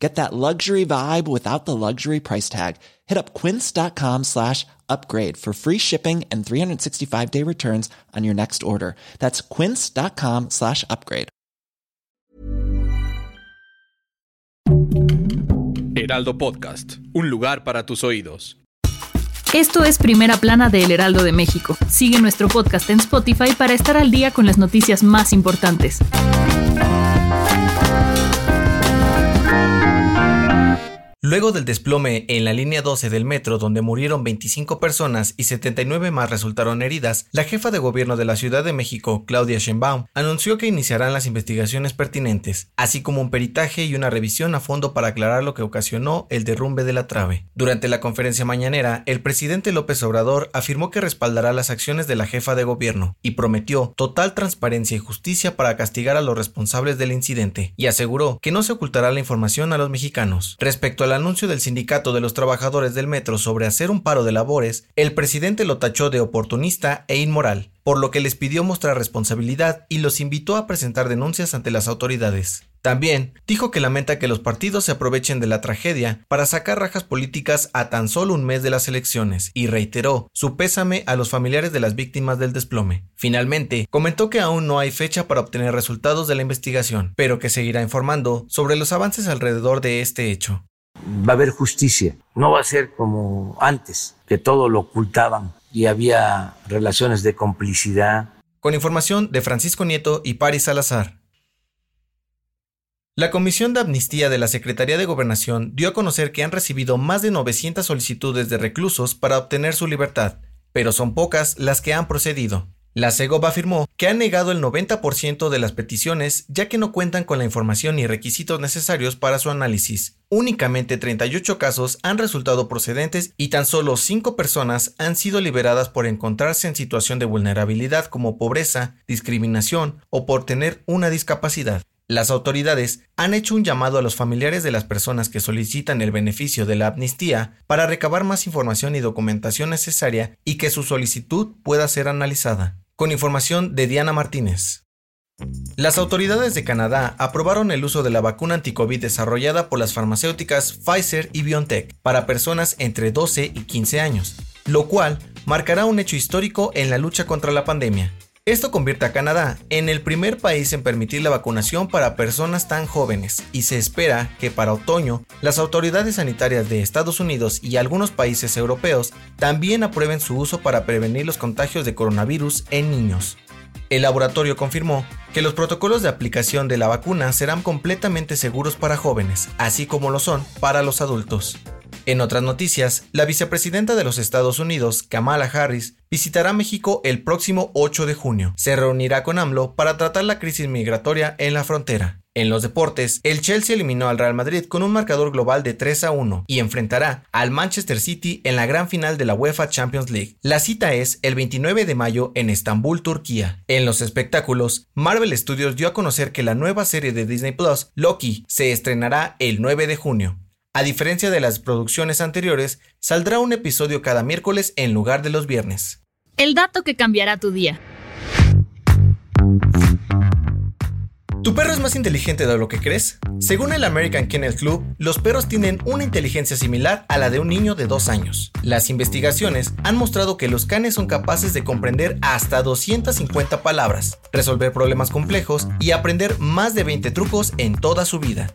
Get that luxury vibe without the luxury price tag. Hit up quince.com slash upgrade for free shipping and 365 day returns on your next order. That's quince.com slash upgrade. Heraldo Podcast, un lugar para tus oídos. Esto es Primera Plana de El Heraldo de México. Sigue nuestro podcast en Spotify para estar al día con las noticias más importantes. Luego del desplome en la línea 12 del metro donde murieron 25 personas y 79 más resultaron heridas, la jefa de gobierno de la Ciudad de México, Claudia Sheinbaum, anunció que iniciarán las investigaciones pertinentes, así como un peritaje y una revisión a fondo para aclarar lo que ocasionó el derrumbe de la trave. Durante la conferencia mañanera, el presidente López Obrador afirmó que respaldará las acciones de la jefa de gobierno y prometió total transparencia y justicia para castigar a los responsables del incidente, y aseguró que no se ocultará la información a los mexicanos. Respecto a el anuncio del sindicato de los trabajadores del metro sobre hacer un paro de labores, el presidente lo tachó de oportunista e inmoral, por lo que les pidió mostrar responsabilidad y los invitó a presentar denuncias ante las autoridades. También dijo que lamenta que los partidos se aprovechen de la tragedia para sacar rajas políticas a tan solo un mes de las elecciones y reiteró su pésame a los familiares de las víctimas del desplome. Finalmente, comentó que aún no hay fecha para obtener resultados de la investigación, pero que seguirá informando sobre los avances alrededor de este hecho va a haber justicia. No va a ser como antes, que todo lo ocultaban y había relaciones de complicidad. Con información de Francisco Nieto y Paris Salazar. La Comisión de Amnistía de la Secretaría de Gobernación dio a conocer que han recibido más de 900 solicitudes de reclusos para obtener su libertad, pero son pocas las que han procedido. La CEGOP afirmó que ha negado el 90% de las peticiones ya que no cuentan con la información y requisitos necesarios para su análisis. Únicamente 38 casos han resultado procedentes y tan solo 5 personas han sido liberadas por encontrarse en situación de vulnerabilidad como pobreza, discriminación o por tener una discapacidad. Las autoridades han hecho un llamado a los familiares de las personas que solicitan el beneficio de la amnistía para recabar más información y documentación necesaria y que su solicitud pueda ser analizada. Con información de Diana Martínez. Las autoridades de Canadá aprobaron el uso de la vacuna anticovid desarrollada por las farmacéuticas Pfizer y BioNTech para personas entre 12 y 15 años, lo cual marcará un hecho histórico en la lucha contra la pandemia. Esto convierte a Canadá en el primer país en permitir la vacunación para personas tan jóvenes y se espera que para otoño las autoridades sanitarias de Estados Unidos y algunos países europeos también aprueben su uso para prevenir los contagios de coronavirus en niños. El laboratorio confirmó que los protocolos de aplicación de la vacuna serán completamente seguros para jóvenes, así como lo son para los adultos. En otras noticias, la vicepresidenta de los Estados Unidos, Kamala Harris, visitará México el próximo 8 de junio. Se reunirá con AMLO para tratar la crisis migratoria en la frontera. En los deportes, el Chelsea eliminó al Real Madrid con un marcador global de 3 a 1 y enfrentará al Manchester City en la gran final de la UEFA Champions League. La cita es el 29 de mayo en Estambul, Turquía. En los espectáculos, Marvel Studios dio a conocer que la nueva serie de Disney Plus, Loki, se estrenará el 9 de junio. A diferencia de las producciones anteriores, saldrá un episodio cada miércoles en lugar de los viernes. El dato que cambiará tu día. ¿Tu perro es más inteligente de lo que crees? Según el American Kennel Club, los perros tienen una inteligencia similar a la de un niño de dos años. Las investigaciones han mostrado que los canes son capaces de comprender hasta 250 palabras, resolver problemas complejos y aprender más de 20 trucos en toda su vida.